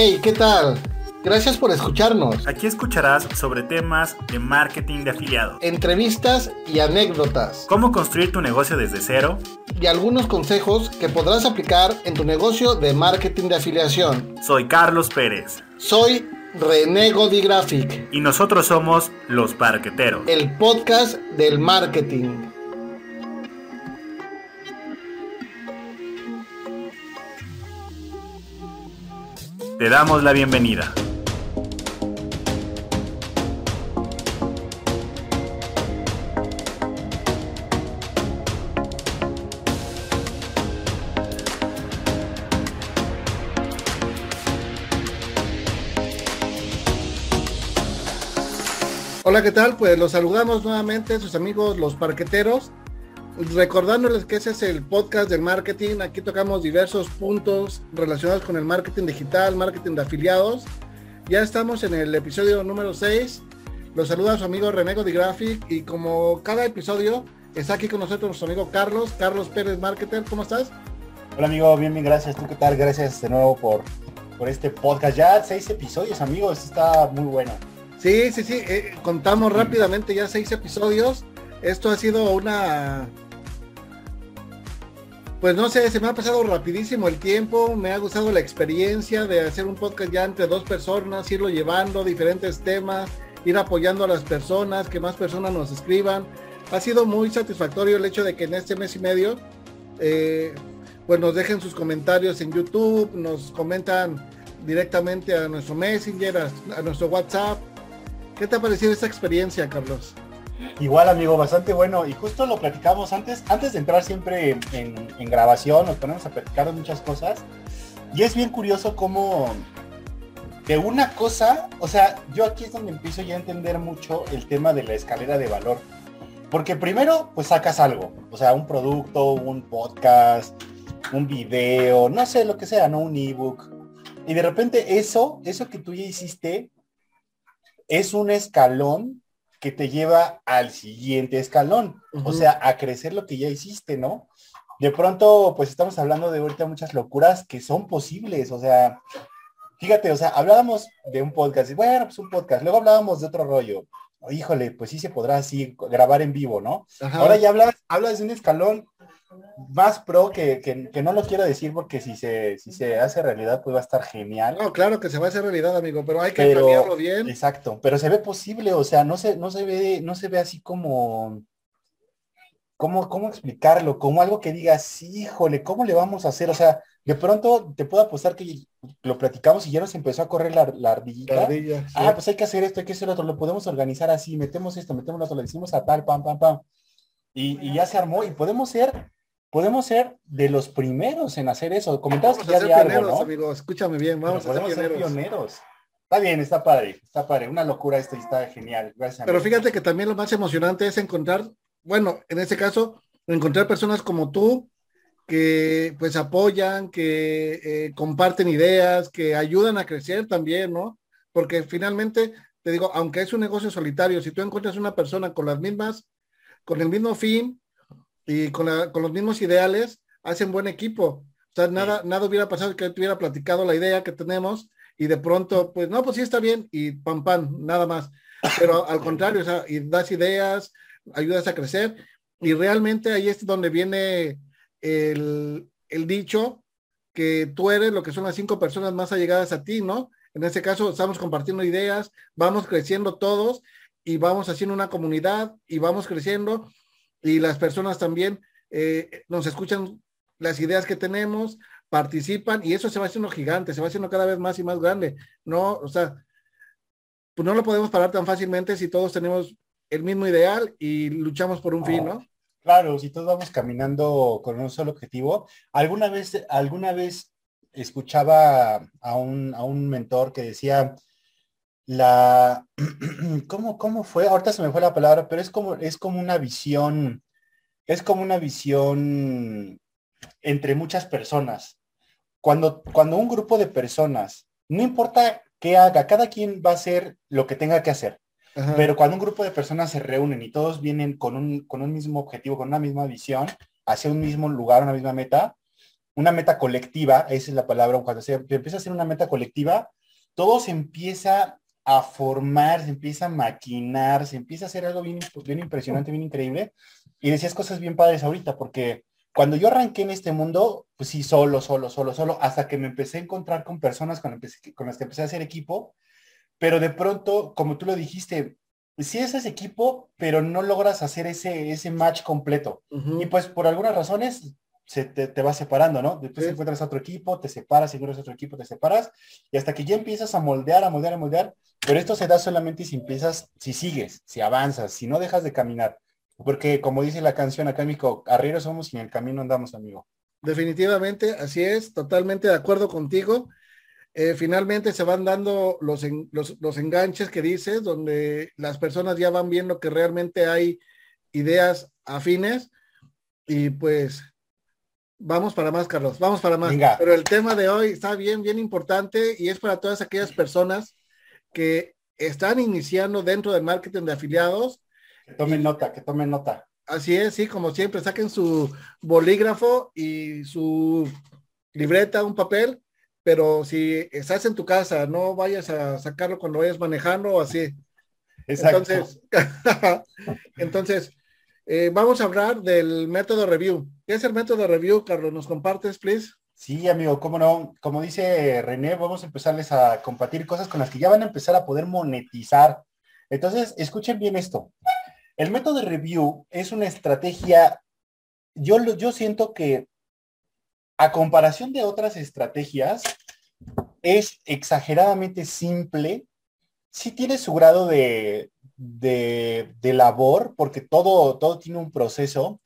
Hey, ¿qué tal? Gracias por escucharnos. Aquí escucharás sobre temas de marketing de afiliados, Entrevistas y anécdotas. cómo construir tu negocio desde cero. Y algunos consejos que podrás aplicar en tu negocio de marketing de afiliación. Soy Carlos Pérez Soy René Graphic, y nosotros somos Los Parqueteros. el podcast del marketing. Te damos la bienvenida. Hola, ¿qué tal? Pues los saludamos nuevamente, sus amigos los parqueteros. Recordándoles que ese es el podcast del marketing. Aquí tocamos diversos puntos relacionados con el marketing digital, marketing de afiliados. Ya estamos en el episodio número 6. Los saluda su amigo René Graphic y como cada episodio está aquí con nosotros nuestro amigo Carlos, Carlos Pérez Marketer. ¿Cómo estás? Hola amigo, bien, bien, gracias. ¿Tú qué tal? Gracias de nuevo por, por este podcast. Ya seis episodios, amigos. Está muy bueno. Sí, sí, sí. eh, contamos rápidamente ya seis episodios. Esto ha sido una... Pues no sé, se me ha pasado rapidísimo el tiempo, me ha gustado la experiencia de hacer un podcast ya entre dos personas, irlo llevando, diferentes temas, ir apoyando a las personas, que más personas nos escriban. Ha sido muy satisfactorio el hecho de que en este mes y medio, eh, pues nos dejen sus comentarios en YouTube, nos comentan directamente a nuestro Messenger, a, a nuestro WhatsApp. ¿Qué te ha parecido esta experiencia, Carlos? Igual amigo, bastante bueno. Y justo lo platicamos antes, antes de entrar siempre en, grabación, nos ponemos a platicar de muchas cosas. Y es bien curioso cómo de una cosa, o sea, yo aquí es donde empiezo ya a entender mucho el tema de la escalera de valor. Porque primero, pues sacas algo, o sea, un producto, un podcast, un video, no sé, lo que sea, ¿no? Un ebook. Y de repente eso, eso que tú ya hiciste, es un escalón que te lleva al siguiente escalón, o sea, a crecer lo que ya hiciste, ¿no? De pronto, pues estamos hablando de ahorita muchas locuras que son posibles, o sea, fíjate, o sea, hablábamos de un podcast, y bueno, pues un podcast, luego hablábamos de otro rollo, híjole, pues sí se podrá así grabar en vivo, ¿no? Ajá. Ahora ya hablas, hablas de un escalón más pro que, que- que no lo quiero decir porque si se, si se hace realidad pues va a estar genial. No, claro que se va a hacer realidad, amigo, pero hay que Pero- planearlo bien. Exacto, pero se ve posible, o sea, no se, no se ve, no se ve así como, ¿cómo, cómo explicarlo? Como algo que digas, híjole, ¿cómo le vamos a hacer? O sea, de pronto te puedo apostar que lo platicamos y ya nos empezó a correr la, la ardillita. La ardilla, sí. Ah, pues hay que hacer esto, hay que hacer otro, lo podemos organizar así, metemos esto, metemos lo otro, le decimos a tal, pam, pam, pam. Y, y ya se armó y podemos ser, podemos ser de los primeros en hacer eso. Comentabas Vamos que ya ser había algo, pioneros, ¿no? amigo. Escúchame bien, vamos Pero a ser podemos ser pioneros. pioneros. Está bien, está padre, está padre. Una locura esto y está genial. Gracias. Pero amigo. fíjate que también lo más emocionante es encontrar, bueno, en este caso, encontrar personas como tú que pues apoyan, que eh, comparten ideas, que ayudan a crecer también, ¿no? Porque finalmente, te digo, aunque es un negocio solitario, si tú encuentras una persona con las mismas, con el mismo fin y con, la- con los mismos ideales, hacen buen equipo. O sea, nada, nada hubiera pasado que hubiera platicado la idea que tenemos y de pronto, pues no, pues sí está bien y pam, pam, nada más. Pero al contrario, o sea, y das ideas, ayudas a crecer y realmente ahí es donde viene el, el dicho que tú eres lo que son las cinco personas más allegadas a ti, ¿no? En este caso estamos compartiendo ideas, vamos creciendo todos y vamos haciendo una comunidad y vamos creciendo y las personas también eh, nos escuchan las ideas que tenemos, participan y eso se va haciendo gigante, se va haciendo cada vez más y más grande, ¿no? O sea, pues no lo podemos parar tan fácilmente si todos tenemos el mismo ideal y luchamos por un fin, ¿no? Claro, si todos vamos caminando con un solo objetivo. Alguna vez, alguna vez escuchaba a un, a un mentor que decía la ¿cómo, cómo fue? Ahorita se me fue la palabra, pero es como, es como una visión, es como una visión entre muchas personas. Cuando, cuando un grupo de personas, no importa qué haga, cada quien va a hacer lo que tenga que hacer. Ajá. Pero cuando un grupo de personas se reúnen y todos vienen con un, con un mismo objetivo, con una misma visión, hacia un mismo lugar, una misma meta, una meta colectiva, esa es la palabra, cuando se empieza a hacer una meta colectiva, todo se empieza a formar, se empieza a maquinar, se empieza a hacer algo bien, bien impresionante, bien increíble. Y decías cosas bien padres ahorita, porque cuando yo arranqué en este mundo, pues sí, solo, solo, solo, solo, hasta que me empecé a encontrar con personas con, con las que empecé a hacer equipo, pero de pronto, como tú lo dijiste, sí es ese equipo, pero no logras hacer ese, ese match completo. Y pues por algunas razones se te, te va separando, ¿no? Después encuentras otro equipo, te separas, encuentras otro equipo, te separas, y hasta que ya empiezas a moldear, a moldear, a moldear, pero esto se da solamente si empiezas, si sigues, si avanzas, si no dejas de caminar. Porque como dice la canción acá, amigo, arrieros somos y en el camino andamos, amigo. Definitivamente, así es, totalmente de acuerdo contigo. Eh, finalmente se van dando los, los, enganches que dices, donde las personas ya van viendo que realmente hay ideas afines y pues vamos para más, Carlos, vamos para más. Pero el tema de hoy está bien, bien importante y es para todas aquellas personas que están iniciando dentro del marketing de afiliados. Que tomen nota, que tomen nota. Así es, sí, como siempre, saquen su bolígrafo y su libreta, un papel pero si estás en tu casa, no vayas a sacarlo cuando vayas manejando o así. Entonces, entonces eh, vamos a hablar del método review. ¿Qué es el método review, Carlos? ¿Nos compartes, please? Sí, amigo, cómo no. Como dice René, vamos a empezarles a compartir cosas con las que ya van a empezar a poder monetizar. Entonces, escuchen bien esto. El método review es una estrategia, yo, yo siento que a comparación de otras estrategias, es exageradamente simple. Sí tiene su grado de, de, labor, porque todo, todo tiene un proceso,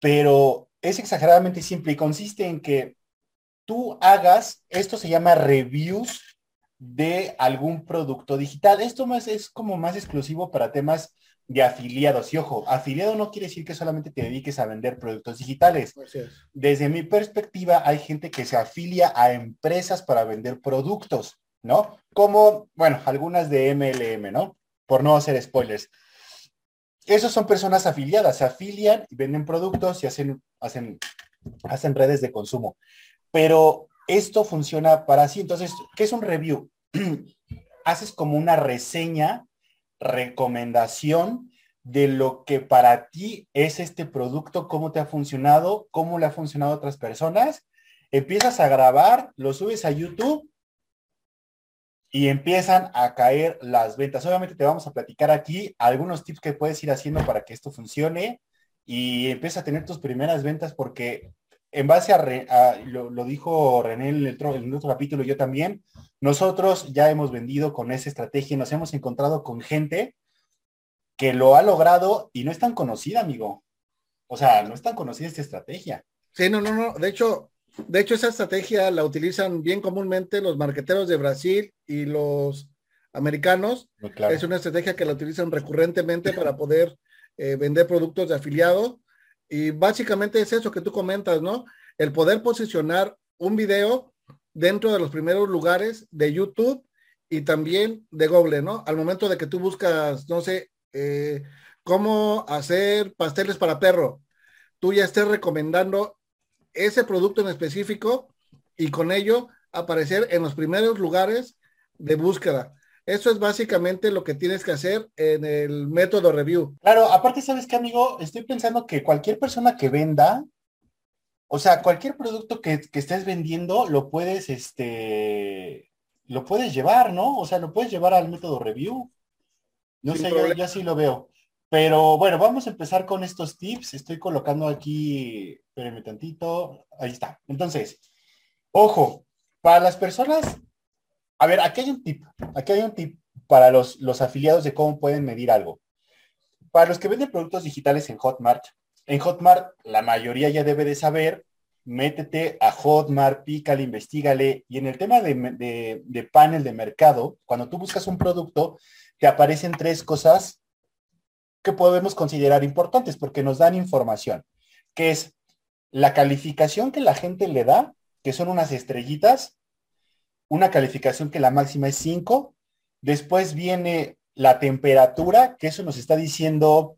pero es exageradamente simple y consiste en que tú hagas, esto se llama reviews de algún producto digital. Esto más es como más exclusivo para temas de afiliados. Y ojo, afiliado no quiere decir que solamente te dediques a vender productos digitales. Desde mi perspectiva, hay gente que se afilia a empresas para vender productos, ¿no? Como, bueno, algunas de MLM, ¿no? Por no hacer spoilers. Esos son personas afiliadas, se afilian y venden productos y hacen, hacen, hacen redes de consumo. Pero esto funciona para sí. Entonces, ¿qué es un review? Haces como una reseña recomendación de lo que para ti es este producto, cómo te ha funcionado, cómo le ha funcionado a otras personas. Empiezas a grabar, lo subes a YouTube y empiezan a caer las ventas. Obviamente te vamos a platicar aquí algunos tips que puedes ir haciendo para que esto funcione y empieza a tener tus primeras ventas porque en base a, lo, dijo René en el, en el otro capítulo, yo también, nosotros ya hemos vendido con esa estrategia y nos hemos encontrado con gente que lo ha logrado y no es tan conocida, amigo. O sea, no es tan conocida esta estrategia. Sí, no, no, no. De hecho, de hecho, esa estrategia la utilizan bien comúnmente los marqueteros de Brasil y los americanos. Es una estrategia que la utilizan recurrentemente para poder eh, vender productos de afiliado. Y básicamente es eso que tú comentas, ¿no? El poder posicionar un video dentro de los primeros lugares de YouTube y también de Google, ¿no? Al momento de que tú buscas, no sé, eh, cómo hacer pasteles para perro, tú ya estés recomendando ese producto en específico y con ello aparecer en los primeros lugares de búsqueda. Eso es básicamente lo que tienes que hacer en el método review. Claro, aparte, ¿sabes qué, amigo? Estoy pensando que cualquier persona que venda o sea, cualquier producto que, estés vendiendo lo puedes, este, lo puedes llevar, ¿no? O sea, lo puedes llevar al método review. No sé, yo, yo, así lo veo. Pero bueno, vamos a empezar con estos tips. Estoy colocando aquí, espérenme tantito. Ahí está. Entonces, ojo, para las personas, a ver, aquí hay un tip. Aquí hay un tip para los, los afiliados de cómo pueden medir algo. Para los que venden productos digitales en Hotmart, en Hotmart, la mayoría ya debe de saber, métete a Hotmart, pícale, investigale. Y en el tema de, panel de mercado, cuando tú buscas un producto, te aparecen tres cosas que podemos considerar importantes porque nos dan información, que es la calificación que la gente le da, que son unas estrellitas, una calificación que la máxima es 5, después viene la temperatura, que eso nos está diciendo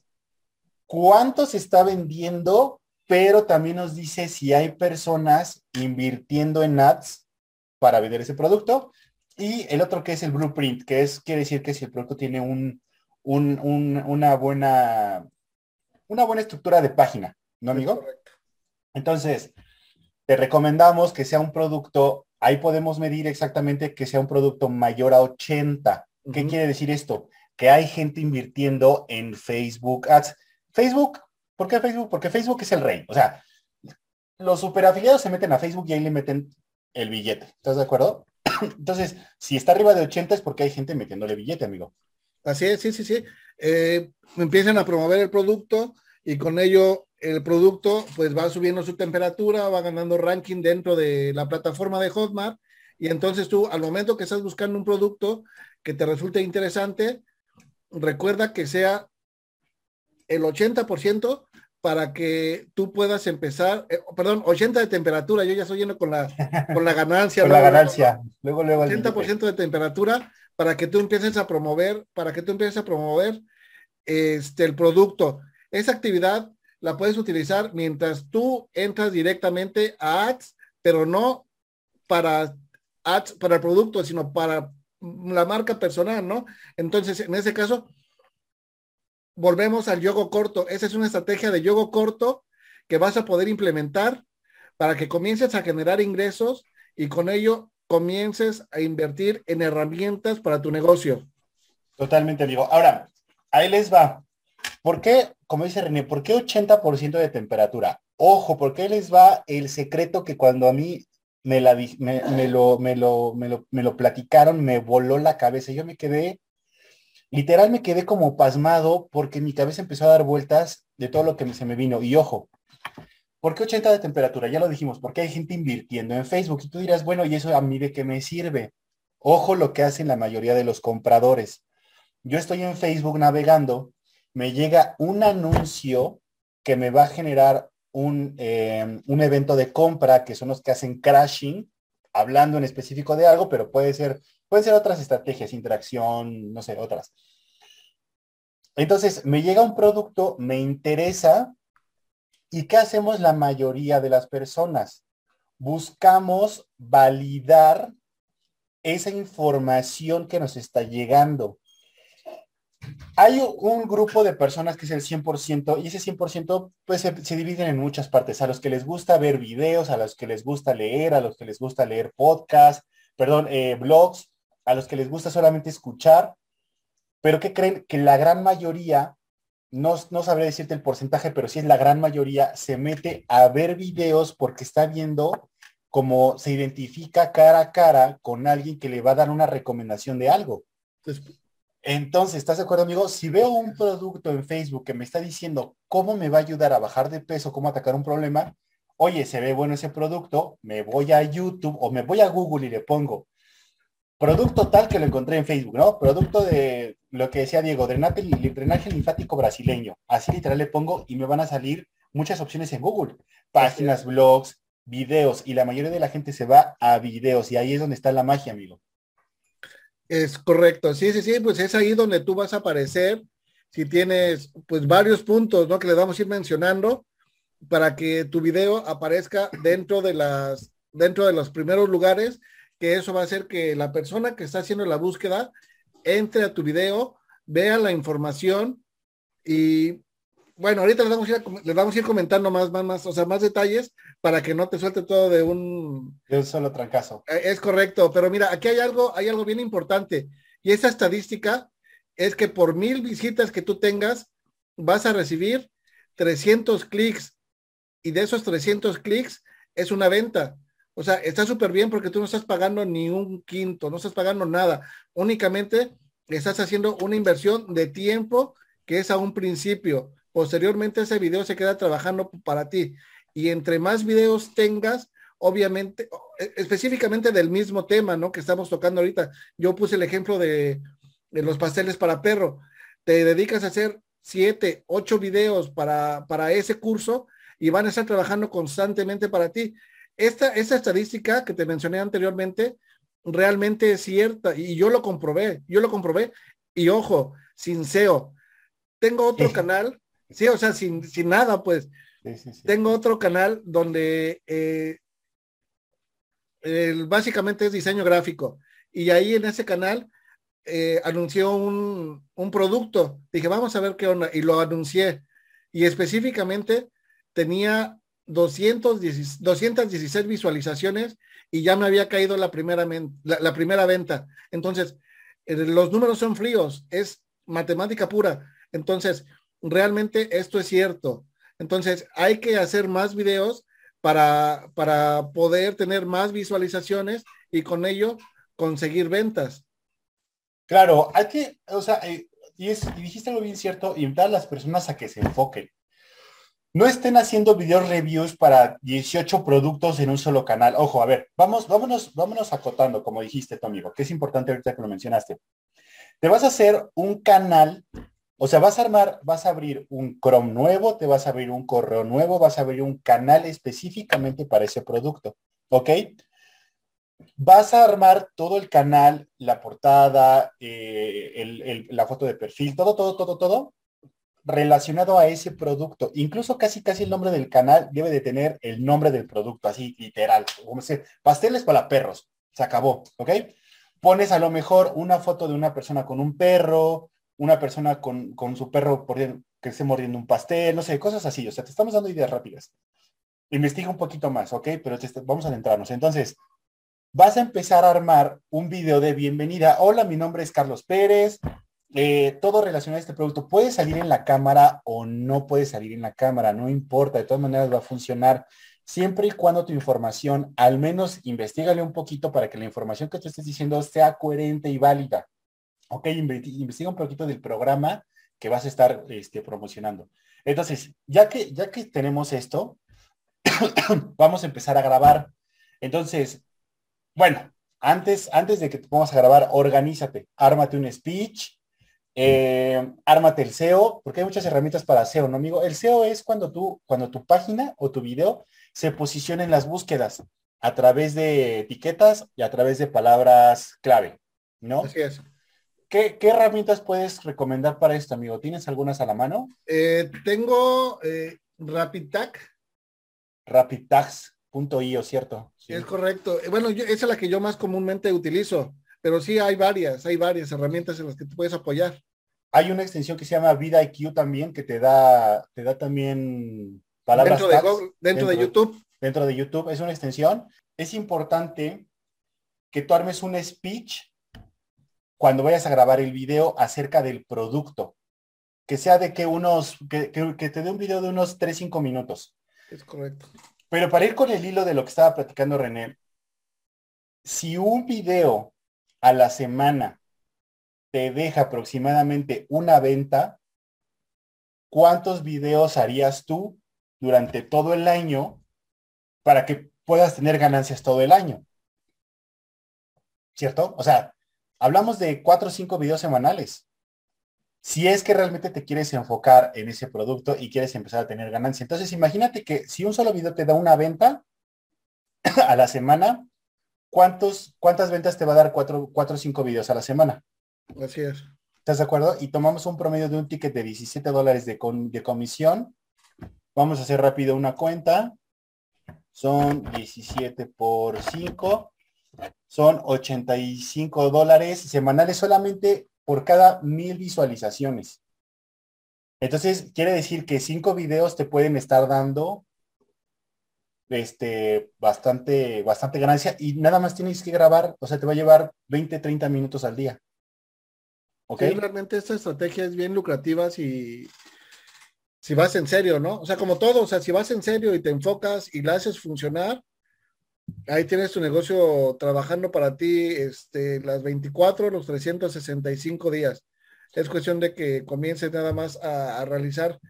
cuánto se está vendiendo pero también nos dice si hay personas invirtiendo en ads para vender ese producto. Y el otro que es el blueprint, que es, quiere decir que si el producto tiene un, una buena una buena estructura de página, ¿no, amigo? Entonces, te recomendamos que sea un producto, ahí podemos medir exactamente que sea un producto mayor a 80. ¿Qué quiere decir esto? Que hay gente invirtiendo en Facebook Ads. Facebook, ¿por qué Facebook? Porque Facebook es el rey. O sea, los superafiliados se meten a Facebook y ahí le meten el billete. ¿Estás de acuerdo? Entonces, si está arriba de 80 es porque hay gente metiéndole billete, amigo. Así es, sí, sí, sí. Eh, empiezan a promover el producto y con ello el producto pues va subiendo su temperatura, va ganando ranking dentro de la plataforma de Hotmart y entonces tú al momento que estás buscando un producto que te resulte interesante, recuerda que sea el 80% para que tú puedas empezar, eh, perdón, 80 de temperatura, yo ya estoy yendo con la, con la ganancia. con la ganancia, luego, luego. 80% de temperatura para que tú empieces a promover, para que tú empieces a promover este, el producto. Esa actividad la puedes utilizar mientras tú entras directamente a ads, pero no para ads, para el producto, sino para la marca personal, ¿no? Entonces, en ese caso, volvemos al yogo corto. Esa es una estrategia de yogo corto que vas a poder implementar para que comiences a generar ingresos y con ello comiences a invertir en herramientas para tu negocio. Totalmente, amigo. Ahora, ahí les va. ¿Por qué, como dice René, por qué 80% de temperatura? Ojo, ¿por qué les va el secreto que cuando a mí me, la, me, lo, me, lo, me, lo, me lo platicaron, me voló la cabeza? Yo me quedé, literal me quedé como pasmado porque mi cabeza empezó a dar vueltas de todo lo que se me vino. Y ojo, ¿Por qué 80 de temperatura? Ya lo dijimos, porque hay gente invirtiendo en Facebook. Y tú dirás, bueno, ¿y eso a mí de qué me sirve? Ojo lo que hacen la mayoría de los compradores. Yo estoy en Facebook navegando, me llega un anuncio que me va a generar un, em, un evento de compra, que son los que hacen crashing, hablando en específico de algo, pero puede ser, pueden ser otras estrategias, interacción, no sé, otras. Entonces, me llega un producto, me interesa, ¿Y qué hacemos la mayoría de las personas? Buscamos validar esa información que nos está llegando. Hay un grupo de personas que es el 100% y ese 100% pues se, dividen en muchas partes. A los que les gusta ver videos, a los que les gusta leer, a los que les gusta leer podcasts, perdón, eh, blogs, a los que les gusta solamente escuchar. Pero que creen que la gran mayoría no, no sabré decirte el porcentaje, pero sí es la gran mayoría, se mete a ver videos porque está viendo cómo se identifica cara a cara con alguien que le va a dar una recomendación de algo. Entonces, ¿estás de acuerdo, amigo? Si veo un producto en Facebook que me está diciendo cómo me va a ayudar a bajar de peso, cómo atacar un problema, oye, se ve bueno ese producto, me voy a YouTube o me voy a Google y le pongo producto tal que lo encontré en Facebook, ¿no? Producto de lo que decía Diego, drenaje, drenaje linfático brasileño. Así literal le pongo y me van a salir muchas opciones en Google. Páginas, blogs, videos. Y la mayoría de la gente se va a videos y ahí es donde está la magia, amigo. Es correcto. Sí, sí, sí, pues es ahí donde tú vas a aparecer. Si tienes pues varios puntos, ¿no? Que le vamos a ir mencionando para que tu video aparezca dentro de las, dentro de los primeros lugares que eso va a hacer que la persona que está haciendo la búsqueda entre a tu video, vea la información y bueno, ahorita les vamos a ir, les vamos a ir comentando más, más, más, o sea, más detalles para que no te suelte todo de un... De un solo trancazo. Eh, es correcto, pero mira, aquí hay algo, hay algo bien importante y esa estadística es que por mil visitas que tú tengas, vas a recibir 300 clics y de esos 300 clics es una venta. O sea, está súper bien porque tú no estás pagando ni un quinto, no estás pagando nada. Únicamente estás haciendo una inversión de tiempo que es a un principio. Posteriormente ese video se queda trabajando para ti. Y entre más videos tengas, obviamente, e, específicamente del mismo tema, ¿no? Que estamos tocando ahorita. Yo puse el ejemplo de, los pasteles para perro. Te dedicas a hacer siete, ocho videos para, para ese curso y van a estar trabajando constantemente para ti esta, estadística que te mencioné anteriormente realmente es cierta y yo lo comprobé, yo lo comprobé y ojo, sin SEO. Tengo otro canal, sí, o sea, sin, sin nada, pues. Tengo otro canal donde eh, básicamente es diseño gráfico. Y ahí en ese canal eh, anunció un, un, producto. Dije, vamos a ver qué onda. Y lo anuncié. Y específicamente tenía 210, 216 visualizaciones y ya me había caído la primera, la, primera venta. Entonces, eh, los números son fríos, es matemática pura. Entonces, realmente esto es cierto. Entonces, hay que hacer más videos para, para poder tener más visualizaciones y con ello conseguir ventas. Claro, hay que, o sea, eh, y, es, y dijiste algo bien cierto, invitar a las personas a que se enfoquen no estén haciendo video reviews para 18 productos en un solo canal. Ojo, a ver, vamos, vámonos, vámonos acotando, como dijiste tu amigo, que es importante ahorita que lo mencionaste. Te vas a hacer un canal, o sea, vas a armar, vas a abrir un Chrome nuevo, te vas a abrir un correo nuevo, vas a abrir un canal específicamente para ese producto, ¿ok? Vas a armar todo el canal, la portada, eh, la foto de perfil, todo, todo, todo, todo, relacionado a ese producto. Incluso casi casi el nombre del canal debe de tener el nombre del producto, así literal. Como se, pasteles para perros. Se acabó, ¿ok? Pones a lo mejor una foto de una persona con un perro, una persona con, su perro que esté mordiendo un pastel, no sé, cosas así. O sea, te estamos dando ideas rápidas. Investiga un poquito más, ¿ok? Pero vamos a adentrarnos. Entonces, vas a empezar a armar un video de bienvenida. Hola, mi nombre es Carlos Pérez. Eh, todo relacionado a este producto puede salir en la cámara o no puede salir en la cámara, no importa, de todas maneras va a funcionar siempre y cuando tu información, al menos investigale un poquito para que la información que te estés diciendo sea coherente y válida. Ok, investiga un poquito del programa que vas a estar este, promocionando. Entonces, ya que, ya que tenemos esto, vamos a empezar a grabar. Entonces, bueno, antes, antes de que te pongas a grabar, organízate, ármate un speech, eh, ármate el SEO, porque hay muchas herramientas para SEO, ¿no, amigo? El SEO es cuando tú, cuando tu página o tu video se posiciona en las búsquedas a través de etiquetas y a través de palabras clave, ¿no? Así es. ¿Qué, herramientas puedes recomendar para esto, amigo? ¿Tienes algunas a la mano? Eh, tengo eh, RapidTag. RapidTags.io, ¿cierto? Sí. Es correcto. Eh, bueno, esa es la que yo más comúnmente utilizo. Pero sí hay varias, hay varias herramientas en las que te puedes apoyar. Hay una extensión que se llama Vida IQ también, que te da, te da también palabras. Dentro, de, dentro, de YouTube. Dentro de YouTube, es una extensión. Es importante que tú armes un speech cuando vayas a grabar el video acerca del producto. Que sea de que unos, que, que te dé un video de unos 3-5 minutos. Es correcto. Pero para ir con el hilo de lo que estaba platicando René, si un video a la semana te deja aproximadamente una venta, ¿cuántos videos harías tú durante todo el año para que puedas tener ganancias todo el año? ¿Cierto? O sea, hablamos de cuatro o cinco videos semanales. Si es que realmente te quieres enfocar en ese producto y quieres empezar a tener ganancia. Entonces, imagínate que si un solo video te da una venta a la semana, ¿cuántos, ¿cuántas ventas te va a dar cuatro, cuatro o cinco videos a la semana? Así es. ¿Estás de acuerdo? Y tomamos un promedio de un ticket de 17 dólares de, de comisión. Vamos a hacer rápido una cuenta. Son 17 por 5. Son 85 dólares semanales solamente por cada mil visualizaciones. Entonces, quiere decir que cinco videos te pueden estar dando este, bastante, bastante ganancia y nada más tienes que grabar, o sea, te va a llevar 20, 30 minutos al día. ¿Ok? realmente esta estrategia es bien lucrativa si, si vas en serio, ¿no? O sea, como todo, o sea, si vas en serio y te enfocas y la haces funcionar, ahí tienes tu negocio trabajando para ti este, las 24, los 365 días. Es cuestión de que comiences nada más a, a realizar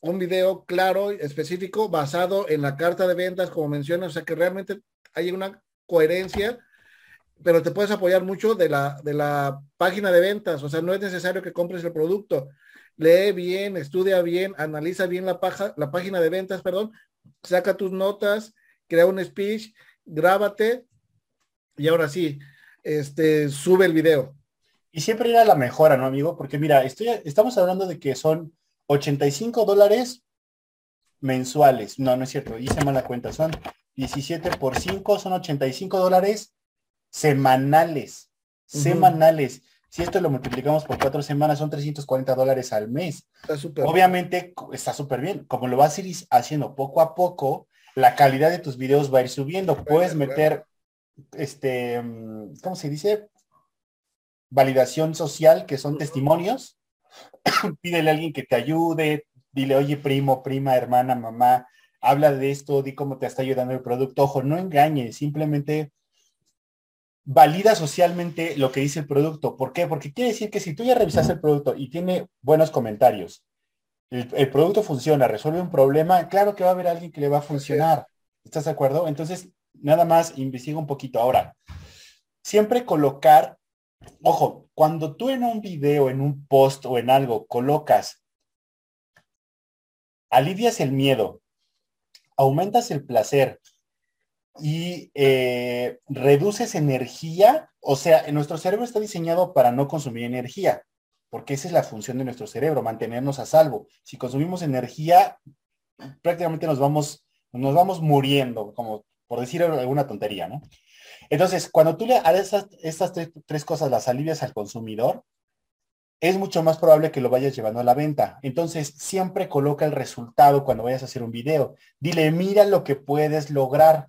un video claro, específico, basado en la carta de ventas, como mencionas, o sea que realmente hay una coherencia, pero te puedes apoyar mucho de la, de la página de ventas, o sea, no es necesario que compres el producto. Lee bien, estudia bien, analiza bien la, paja, la página de ventas, perdón, saca tus notas, crea un speech, grábate y ahora sí, este, sube el video. Y siempre ir la mejora, ¿no, amigo? Porque mira, estoy, estamos hablando de que son 85 dólares mensuales. No, no es cierto, hice mala cuenta. Son 17 por 5, son 85 dólares semanales. Semanales. Si esto lo multiplicamos por cuatro semanas, son 340 dólares al mes. Obviamente está súper bien. Como lo vas a ir haciendo poco a poco, la calidad de tus videos va a ir subiendo. Puedes meter, este, mm, ¿cómo se dice? Validación social, que son testimonios. Pídele a alguien que te ayude. Dile, oye, primo, prima, hermana, mamá, habla de esto, di cómo te está ayudando el producto. Ojo, no engañes, simplemente valida socialmente lo que dice el producto. ¿Por qué? Porque quiere decir que si tú ya revisas el producto y tiene buenos comentarios, el, producto funciona, resuelve un problema, claro que va a haber alguien que le va a funcionar. ¿Estás de acuerdo? Entonces, nada más investiga un poquito. Ahora, siempre colocar, ojo, cuando tú en un video, en un post o en algo colocas, alivias el miedo, aumentas el placer, y eh, reduces energía, o sea, nuestro cerebro está diseñado para no consumir energía, porque esa es la función de nuestro cerebro, mantenernos a salvo. Si consumimos energía, prácticamente nos vamos, nos vamos muriendo, como por decir alguna tontería, ¿no? Entonces, cuando tú le haces estas, tres, tres cosas, las alivias al consumidor, es mucho más probable que lo vayas llevando a la venta. Entonces, siempre coloca el resultado cuando vayas a hacer un video. Dile, mira lo que puedes lograr.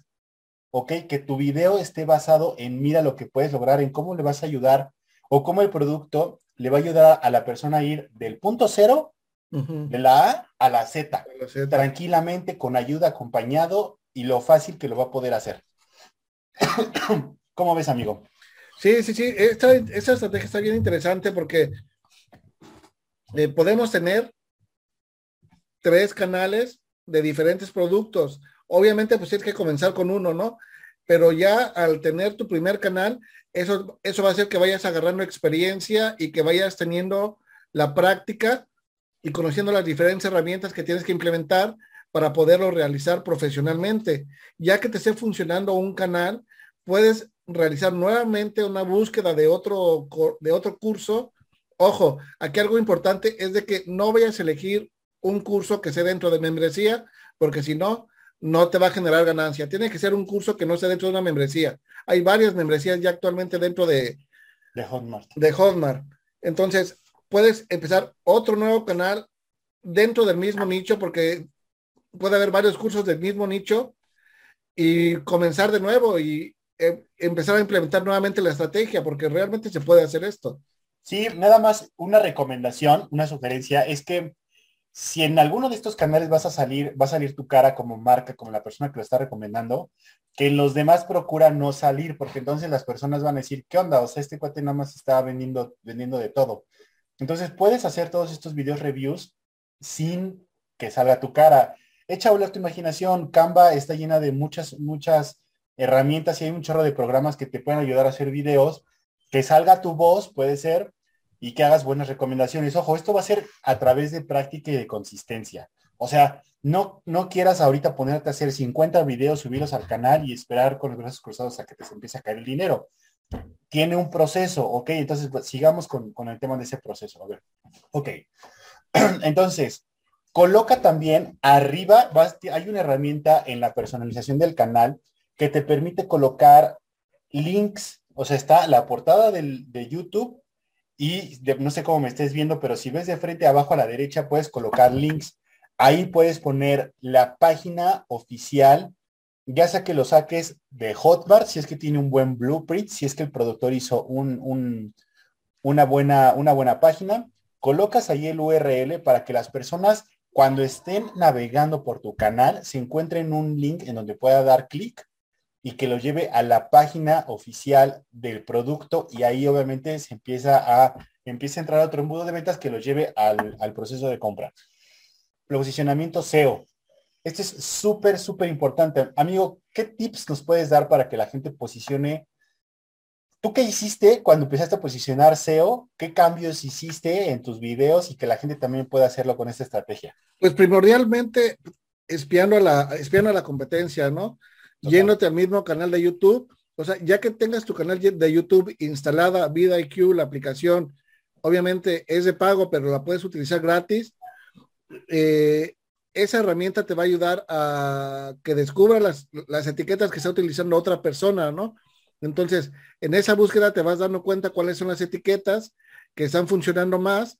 ¿Ok? Que tu video esté basado en mira lo que puedes lograr, en cómo le vas a ayudar o cómo el producto le va a ayudar a la persona a ir del punto cero, de la A a la Z, tranquilamente, con ayuda, acompañado y lo fácil que lo va a poder hacer. ¿Cómo ves, amigo? Sí, sí, sí, esta, estrategia está bien interesante porque eh, podemos tener tres canales de diferentes productos Obviamente, pues tienes que comenzar con uno, ¿no? Pero ya al tener tu primer canal, eso, eso va a hacer que vayas agarrando experiencia y que vayas teniendo la práctica y conociendo las diferentes herramientas que tienes que implementar para poderlo realizar profesionalmente. Ya que te esté funcionando un canal, puedes realizar nuevamente una búsqueda de otro, de otro curso. Ojo, aquí algo importante es de que no vayas a elegir un curso que sea dentro de membresía, porque si no, no te va a generar ganancia. Tiene que ser un curso que no esté dentro de una membresía. Hay varias membresías ya actualmente dentro de, de Hotmart. De Hotmart. Entonces, puedes empezar otro nuevo canal dentro del mismo nicho porque puede haber varios cursos del mismo nicho y comenzar de nuevo y eh, empezar a implementar nuevamente la estrategia porque realmente se puede hacer esto. Sí, nada más una recomendación, una sugerencia es que si en alguno de estos canales vas a salir, va a salir tu cara como marca, como la persona que lo está recomendando, que en los demás procura no salir, porque entonces las personas van a decir, ¿qué onda? O sea, este cuate nada más está vendiendo, vendiendo de todo. Entonces puedes hacer todos estos videos reviews sin que salga tu cara. Echa a volar tu imaginación. Canva está llena de muchas, muchas herramientas y hay un chorro de programas que te pueden ayudar a hacer videos. Que salga tu voz, puede ser, y que hagas buenas recomendaciones. Ojo, esto va a ser a través de práctica y de consistencia. O sea, no, no quieras ahorita ponerte a hacer 50 videos, subirlos al canal y esperar con los brazos cruzados a que te empiece a caer el dinero. Tiene un proceso, ¿ok? Entonces, pues, sigamos con, el tema de ese proceso. A ver, ok. Entonces, coloca también arriba, hay una herramienta en la personalización del canal que te permite colocar links, o sea, está la portada de YouTube y no sé cómo me estés viendo, pero si ves de frente abajo a la derecha puedes colocar links. Ahí puedes poner la página oficial, ya sea que lo saques de Hotmart, si es que tiene un buen blueprint, si es que el productor hizo un, una, buena, una buena página, colocas ahí el URL para que las personas cuando estén navegando por tu canal se encuentren un link en donde pueda dar clic y que lo lleve a la página oficial del producto y ahí obviamente se empieza a, empieza a entrar otro embudo de ventas que lo lleve al, al proceso de compra. Posicionamiento SEO. Este es súper, súper importante. Amigo, ¿qué tips nos puedes dar para que la gente posicione? ¿Tú qué hiciste cuando empezaste a posicionar SEO? ¿Qué cambios hiciste en tus videos y que la gente también pueda hacerlo con esta estrategia? Pues primordialmente espiando a la, espiando a la competencia, ¿no? Yéndote al mismo canal de YouTube. O sea, ya que tengas tu canal de YouTube instalada, Vida IQ, la aplicación, obviamente es de pago, pero la puedes utilizar gratis. Eh, esa herramienta te va a ayudar a que descubra las, las etiquetas que está utilizando otra persona, ¿no? Entonces, en esa búsqueda te vas dando cuenta cuáles son las etiquetas que están funcionando más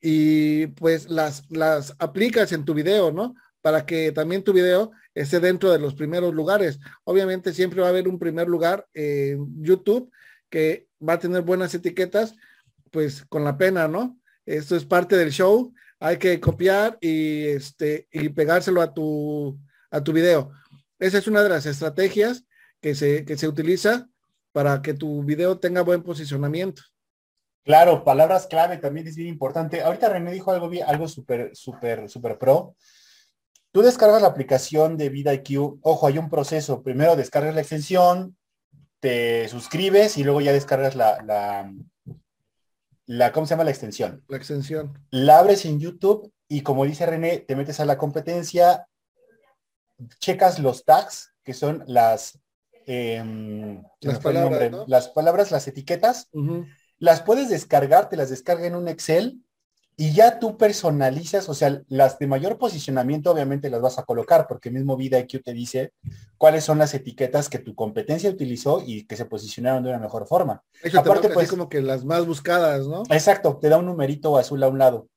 y pues las, las aplicas en tu video, ¿no? Para que también tu video esté dentro de los primeros lugares. Obviamente siempre va a haber un primer lugar en YouTube que va a tener buenas etiquetas, pues con la pena, ¿no? Esto es parte del show. Hay que copiar y este y pegárselo a tu a tu video. Esa es una de las estrategias que se, que se utiliza para que tu video tenga buen posicionamiento. Claro, palabras clave también es bien importante. Ahorita René dijo algo, algo súper, súper, súper pro. Tú descargas la aplicación de VidaIQ. Ojo, hay un proceso. Primero descargas la extensión, te suscribes y luego ya descargas la, la, la, ¿cómo se llama la extensión? La extensión. La abres en YouTube y como dice René, te metes a la competencia, checas los tags, que son las, em, las, palabras, las palabras, las etiquetas las puedes descargar, te las descarga en un Excel y ya tú personalizas, o sea, las de mayor posicionamiento obviamente las vas a colocar porque mismo VidaIQ te dice cuáles son las etiquetas que tu competencia utilizó y que se posicionaron de una mejor forma. Eso Aparte, pues, como que las más buscadas, ¿no? Exacto, te da un numerito azul a un lado.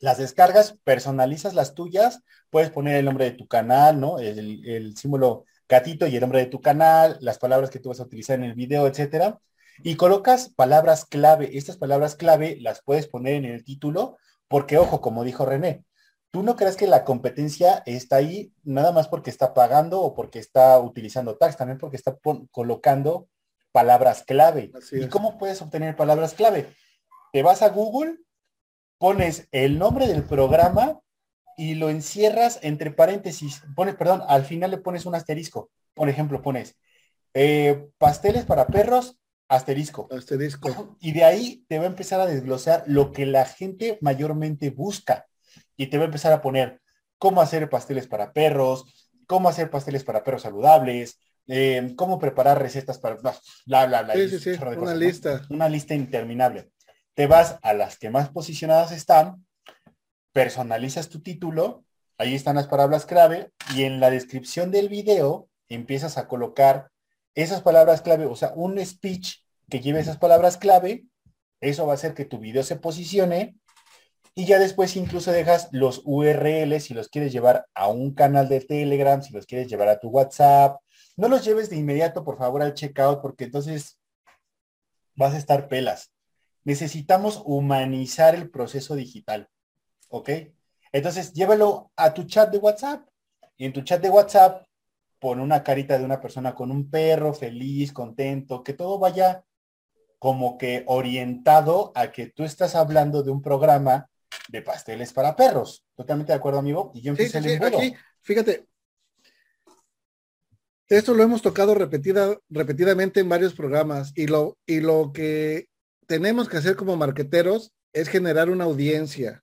Las descargas, personalizas las tuyas, puedes poner el nombre de tu canal, ¿no? El, el símbolo gatito y el nombre de tu canal, las palabras que tú vas a utilizar en el video, etcétera y colocas palabras clave. Estas palabras clave las puedes poner en el título porque, ojo, como dijo René, tú no crees que la competencia está ahí nada más porque está pagando o porque está utilizando tags, también porque está colocando palabras clave. ¿Y cómo puedes obtener palabras clave? Te vas a Google, pones el nombre del programa y lo encierras entre paréntesis. Pones, perdón, al final le pones un asterisco. Por ejemplo, pones eh, pasteles para perros Asterisco. Asterisco. Y de ahí te va a empezar a desglosar lo que la gente mayormente busca. Y te va a empezar a poner cómo hacer pasteles para perros, cómo hacer pasteles para perros saludables, eh, cómo preparar recetas para bla, bla, bla. Sí, sí, sí. Una lista. Una lista interminable. Te vas a las que más posicionadas están, personalizas tu título, ahí están las palabras clave, y en la descripción del video empiezas a colocar esas palabras clave, o sea, un speech que lleve esas palabras clave, eso va a hacer que tu video se posicione y ya después incluso dejas los URLs si los quieres llevar a un canal de Telegram, si los quieres llevar a tu WhatsApp. No los lleves de inmediato, por favor, al checkout, porque entonces vas a estar pelas. Necesitamos humanizar el proceso digital. ¿Ok? Entonces, llévalo a tu chat de WhatsApp. Y en tu chat de WhatsApp, pon una carita de una persona con un perro feliz, contento, que todo vaya como que orientado a que tú estás hablando de un programa de pasteles para perros. Totalmente de acuerdo, amigo. Y yo empecé sí, aquí, fíjate, esto lo hemos tocado repetida, repetidamente en varios programas y lo, y lo que tenemos que hacer como marqueteros es generar una audiencia.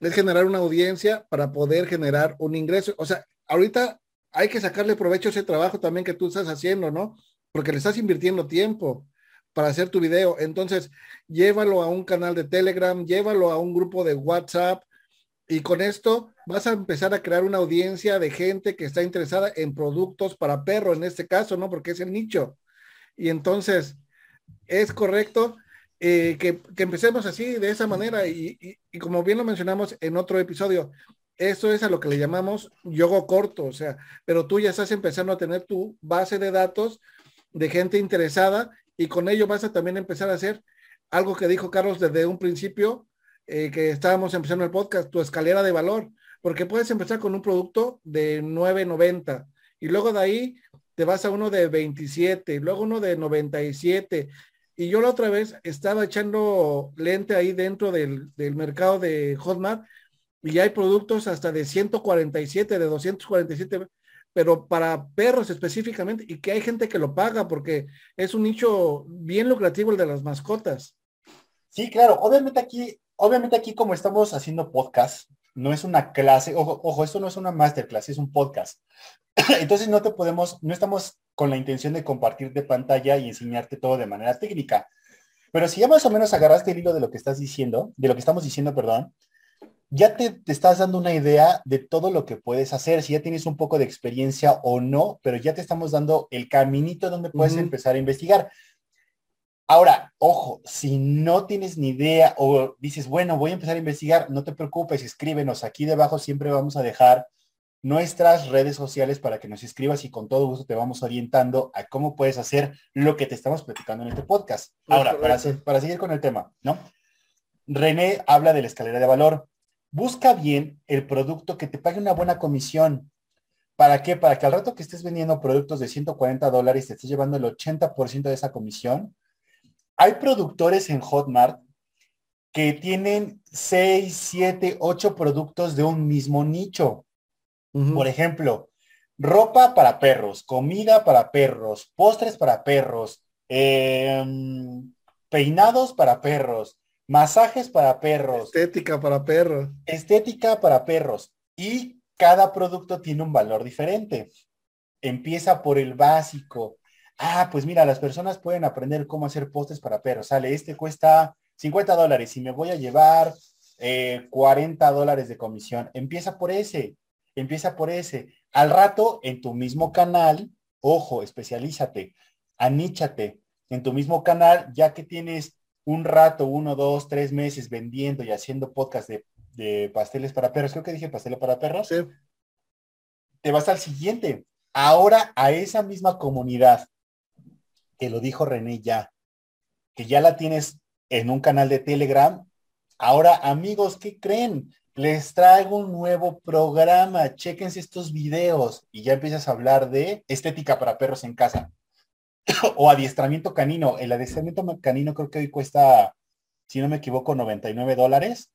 Es generar una audiencia para poder generar un ingreso. O sea, ahorita hay que sacarle provecho a ese trabajo también que tú estás haciendo, ¿no? Porque le estás invirtiendo tiempo para hacer tu video. Entonces, llévalo a un canal de Telegram, llévalo a un grupo de WhatsApp y con esto vas a empezar a crear una audiencia de gente que está interesada en productos para perro, en este caso, ¿no? Porque es el nicho. Y entonces, es correcto eh, que, empecemos así, de esa manera. y, como bien lo mencionamos en otro episodio, eso es a lo que le llamamos yogo corto, o sea, pero tú ya estás empezando a tener tu base de datos de gente interesada y con ello vas a también empezar a hacer algo que dijo Carlos desde un principio, eh, que estábamos empezando el podcast, tu escalera de valor, porque puedes empezar con un producto de 9.90 y luego de ahí te vas a uno de 27, luego uno de 97. Y yo la otra vez estaba echando lente ahí dentro del, del mercado de Hotmart y hay productos hasta de 147, de 247, pero para perros específicamente, y que hay gente que lo paga porque es un nicho bien lucrativo el de las mascotas. Sí, claro, obviamente aquí, obviamente aquí como estamos haciendo podcast, no es una clase, ojo, ojo, esto no es una masterclass, es un podcast. Entonces no te podemos, no estamos con la intención de compartir de pantalla y enseñarte todo de manera técnica. Pero si ya más o menos agarraste el hilo de lo que estás diciendo, de lo que estamos diciendo, perdón, ya te, te, estás dando una idea de todo lo que puedes hacer, si ya tienes un poco de experiencia o no, pero ya te estamos dando el caminito donde puedes uh -huh. empezar a investigar. Ahora, ojo, si no tienes ni idea o dices, bueno, voy a empezar a investigar, no te preocupes, escríbenos. Aquí debajo siempre vamos a dejar nuestras redes sociales para que nos escribas y con todo gusto te vamos orientando a cómo puedes hacer lo que te estamos platicando en este podcast. Ahora, para, para seguir con el tema, ¿no? René habla de la escalera de valor. Busca bien el producto que te pague una buena comisión. ¿Para qué? Para que al rato que estés vendiendo productos de 140 dólares te estés llevando el 80% de esa comisión. Hay productores en Hotmart que tienen 6, 7, 8 productos de un mismo nicho. Uh -huh. Por ejemplo, ropa para perros, comida para perros, postres para perros, eh, peinados para perros, masajes para perros. Estética para perros. Estética para perros. Y cada producto tiene un valor diferente. Empieza por el básico. Ah, pues mira, las personas pueden aprender cómo hacer postres para perros. Sale, este cuesta 50 dólares y me voy a llevar eh, 40 dólares de comisión. Empieza por ese. Empieza por ese. Al rato, en tu mismo canal, ojo, especialízate, aníchate. En tu mismo canal, ya que tienes un rato, uno, dos, tres meses vendiendo y haciendo podcast de, de pasteles para perros, creo que dije pasteles para perros, sí. te vas al siguiente. Ahora a esa misma comunidad, que lo dijo René ya, que ya la tienes en un canal de Telegram, ahora amigos, ¿qué creen? Les traigo un nuevo programa, chequense estos videos y ya empiezas a hablar de estética para perros en casa o adiestramiento canino. El adiestramiento canino creo que hoy cuesta, si no me equivoco, 99 dólares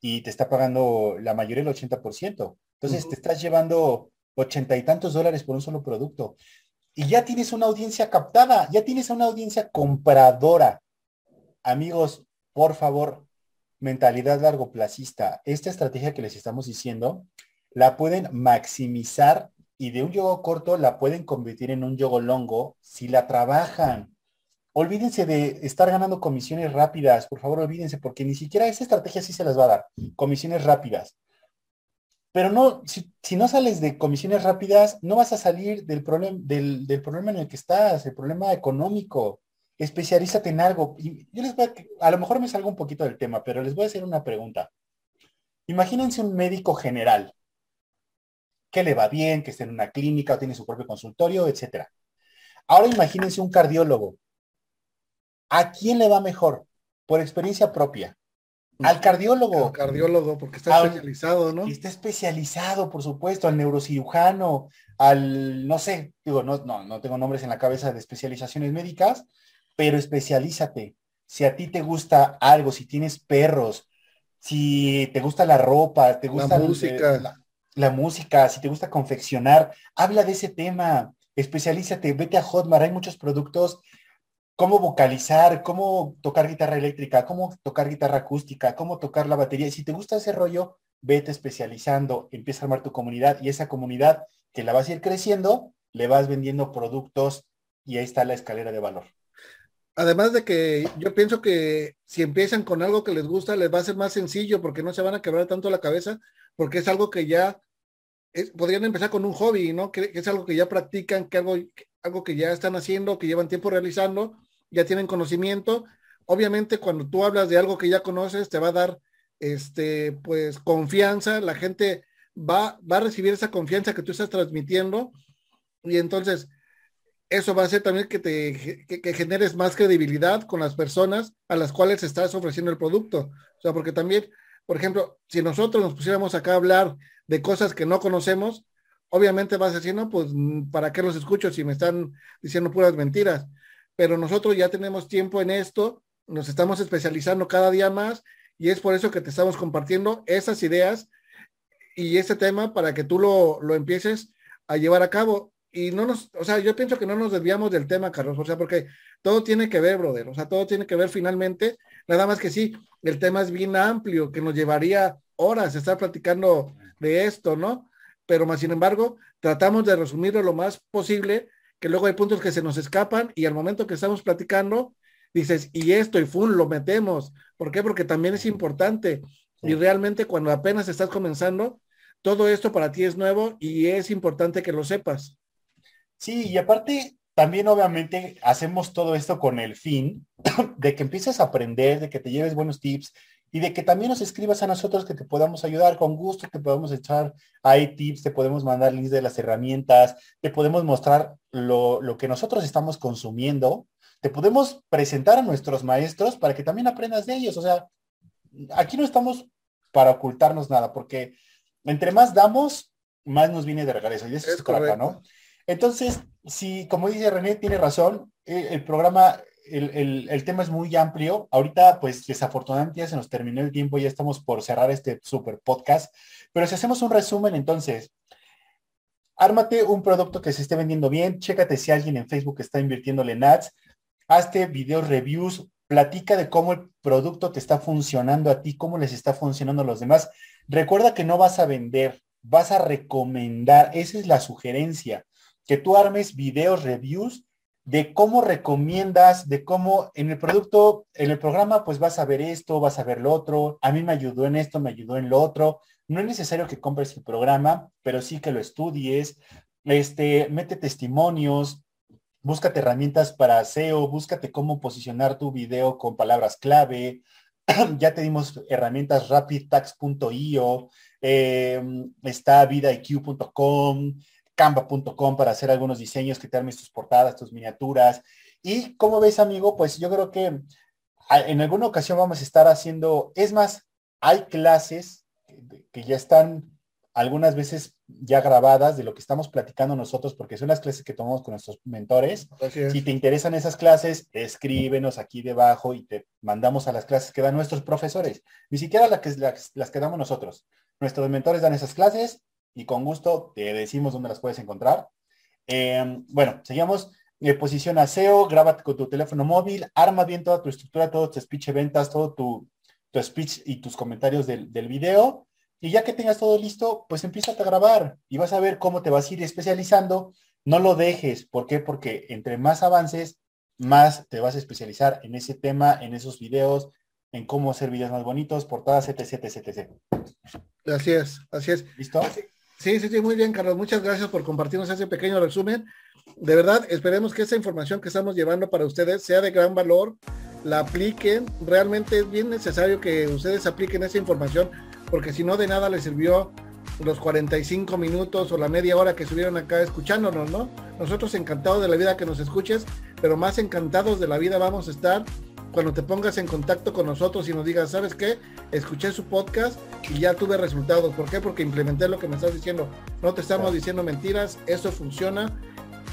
y te está pagando la mayoría el 80%. Entonces uh -huh. te estás llevando ochenta y tantos dólares por un solo producto. Y ya tienes una audiencia captada, ya tienes una audiencia compradora. Amigos, por favor, mentalidad largo placista. Esta estrategia que les estamos diciendo, la pueden maximizar y de un yogo corto la pueden convertir en un yogo longo si la trabajan. Olvídense de estar ganando comisiones rápidas, por favor, olvídense, porque ni siquiera esa estrategia sí se las va a dar. Comisiones rápidas. Pero no, si, no sales de comisiones rápidas, no vas a salir del, problem, del, del problema en el que estás, el problema económico. Especialízate en algo. Yo les voy a, a lo mejor me salgo un poquito del tema, pero les voy a hacer una pregunta. Imagínense un médico general que le va bien, que está en una clínica o tiene su propio consultorio, etcétera. Ahora imagínense un cardiólogo. ¿A quién le va mejor? Por experiencia propia. Al cardiólogo. Al cardiólogo, porque está al, especializado, ¿no? Está especializado, por supuesto, al neurocirujano, al, no sé, digo, no, no, no tengo nombres en la cabeza de especializaciones médicas, pero especialízate. Si a ti te gusta algo, si tienes perros, si te gusta la ropa, te gusta la música. La, la música, si te gusta confeccionar, habla de ese tema, especialízate, vete a Hotmart, hay muchos productos, cómo vocalizar, cómo tocar guitarra eléctrica, cómo tocar guitarra acústica, cómo tocar la batería. Si te gusta ese rollo, vete especializando, empieza a armar tu comunidad y esa comunidad que la vas a ir creciendo, le vas vendiendo productos y ahí está la escalera de valor. Además de que yo pienso que si empiezan con algo que les gusta, les va a ser más sencillo porque no se van a quebrar tanto la cabeza, porque es algo que ya podrían empezar con un hobby, ¿no? Que, que, es algo que ya practican, que algo, algo que ya están haciendo, que llevan tiempo realizando, ya tienen conocimiento. Obviamente, cuando tú hablas de algo que ya conoces, te va a dar, este, pues, confianza. La gente va, va a recibir esa confianza que tú estás transmitiendo. Y entonces, eso va a hacer también que te que, que, generes más credibilidad con las personas a las cuales estás ofreciendo el producto. O sea, porque también, por ejemplo, si nosotros nos pusiéramos acá a hablar de cosas que no conocemos, obviamente vas a no, pues, ¿para qué los escucho si me están diciendo puras mentiras? Pero nosotros ya tenemos tiempo en esto, nos estamos especializando cada día más y es por eso que te estamos compartiendo esas ideas y ese tema para que tú lo, lo empieces a llevar a cabo. Y no nos, o sea, yo pienso que no nos desviamos del tema, Carlos, o sea, porque todo tiene que ver, brother, o sea, todo tiene que ver finalmente, nada más que sí, el tema es bien amplio, que nos llevaría horas estar platicando de esto, ¿no? Pero más sin embargo, tratamos de resumirlo lo más posible, que luego hay puntos que se nos escapan y al momento que estamos platicando, dices, y esto, y fun, lo metemos. ¿Por qué? Porque también es importante Y realmente cuando apenas estás comenzando, todo esto para ti es nuevo y es importante que lo sepas. Sí, y aparte, también obviamente hacemos todo esto con el fin de que empieces a aprender, de que te lleves buenos tips y de que también nos escribas a nosotros que te podamos ayudar con gusto, te podemos echar ahí tips, te podemos mandar links de las herramientas, te podemos mostrar lo, lo que nosotros estamos consumiendo, te podemos presentar a nuestros maestros para que también aprendas de ellos. O sea, aquí no estamos para ocultarnos nada, porque entre más damos, más nos viene de regreso. Y eso es, es ¿no? Entonces, si, como dice René, tiene razón, eh, el, programa, el, tema es muy amplio. Ahorita, pues desafortunadamente ya se nos terminó el tiempo, ya estamos por cerrar este super podcast. Pero si hacemos un resumen, entonces, ármate un producto que se esté vendiendo bien, chécate si alguien en Facebook está invirtiéndole en ads, hazte videos reviews, platica de cómo el producto te está funcionando a ti, cómo les está funcionando a los demás. Recuerda que no vas a vender, vas a recomendar, esa es la sugerencia que tú armes videos, reviews de cómo recomiendas, de cómo en el producto, en el programa, pues vas a ver esto, vas a ver lo otro, a mí me ayudó en esto, me ayudó en lo otro. No es necesario que compres el programa, pero sí que lo estudies, este, mete testimonios, búscate herramientas para SEO, búscate cómo posicionar tu video con palabras clave. ya te dimos herramientas rapidtax.io, eh, está vidaiq.com, canva.com para hacer algunos diseños que te armes tus portadas, tus miniaturas. Y como ves, amigo, pues yo creo que en alguna ocasión vamos a estar haciendo, es más, hay clases que ya están algunas veces ya grabadas de lo que estamos platicando nosotros, porque son las clases que tomamos con nuestros mentores. Si te interesan esas clases, escríbenos aquí debajo y te mandamos a las clases que dan nuestros profesores. Ni siquiera las que, las que damos nosotros. Nuestros mentores dan esas clases y con gusto te decimos dónde las puedes encontrar. Em, bueno, seguimos. Eh, posiciona SEO, grábate con tu teléfono móvil, arma bien toda tu estructura, todo tu speech de ventas, todo tu, tu speech y tus comentarios del, del video. Y ya que tengas todo listo, pues empieza a grabar y vas a ver cómo te vas a ir especializando. No lo dejes. ¿Por qué? Porque entre más avances, más te vas a especializar en ese tema, en esos videos, en cómo hacer videos más bonitos, portadas, etc, etc, etc. Así es, así es. ¿Listo? Sí, sí, sí, muy bien, Carlos. Muchas gracias por compartirnos ese pequeño resumen. De verdad, esperemos que esa información que estamos llevando para ustedes sea de gran valor, la apliquen. Realmente es bien necesario que ustedes apliquen esa información, porque si no, de nada les sirvió los 45 minutos o la media hora que estuvieron acá escuchándonos, ¿no? Nosotros encantados de la vida que nos escuches, pero más encantados de la vida vamos a estar cuando te pongas en contacto con nosotros y nos digas, ¿sabes qué? Escuché su podcast y ya tuve resultados. ¿Por qué? Porque implementé lo que me estás diciendo. No te estamos diciendo mentiras, eso funciona.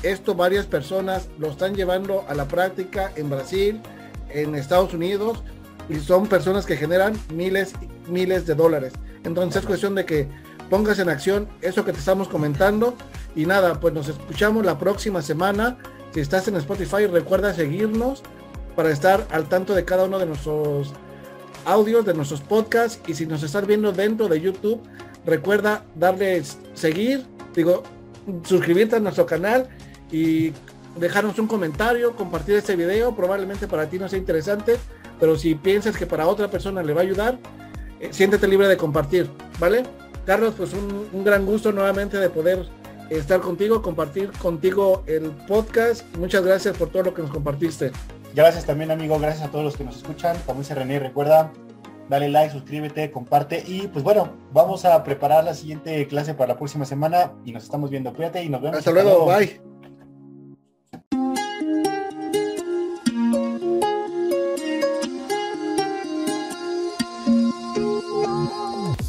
Esto varias personas lo están llevando a la práctica en Brasil, en Estados Unidos, y son personas que generan miles, miles de dólares. Entonces es cuestión de que pongas en acción eso que te estamos comentando. Y nada, pues nos escuchamos la próxima semana. Si estás en Spotify, recuerda seguirnos para estar al tanto de cada uno de nuestros audios, de nuestros podcasts. Y si nos estás viendo dentro de YouTube, recuerda darle seguir, digo, suscribirte a nuestro canal y dejarnos un comentario, compartir este video. Probablemente para ti no sea interesante, pero si piensas que para otra persona le va a ayudar, eh, siéntete libre de compartir, ¿vale? Carlos, pues un, un gran gusto nuevamente de poder estar contigo, compartir contigo el podcast. Muchas gracias por todo lo que nos compartiste. Gracias también, amigo. Gracias a todos los que nos escuchan. Como dice René, recuerda, dale like, suscríbete, comparte. Y pues bueno, vamos a preparar la siguiente clase para la próxima semana y nos estamos viendo. Cuídate y nos vemos. Hasta luego, bye.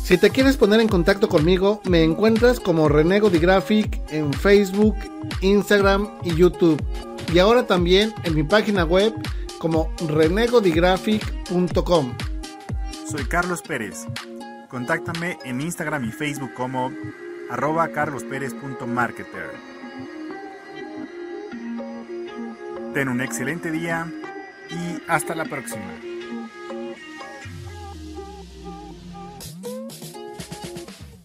Si te quieres poner en contacto conmigo, me encuentras como Renego Graphic en Facebook, Instagram y YouTube y ahora también en mi página web como renegodigraphic.com. Soy Carlos Pérez. Contáctame en Instagram y Facebook como arroba carlospérez.marketer. Ten un excelente día y hasta la próxima.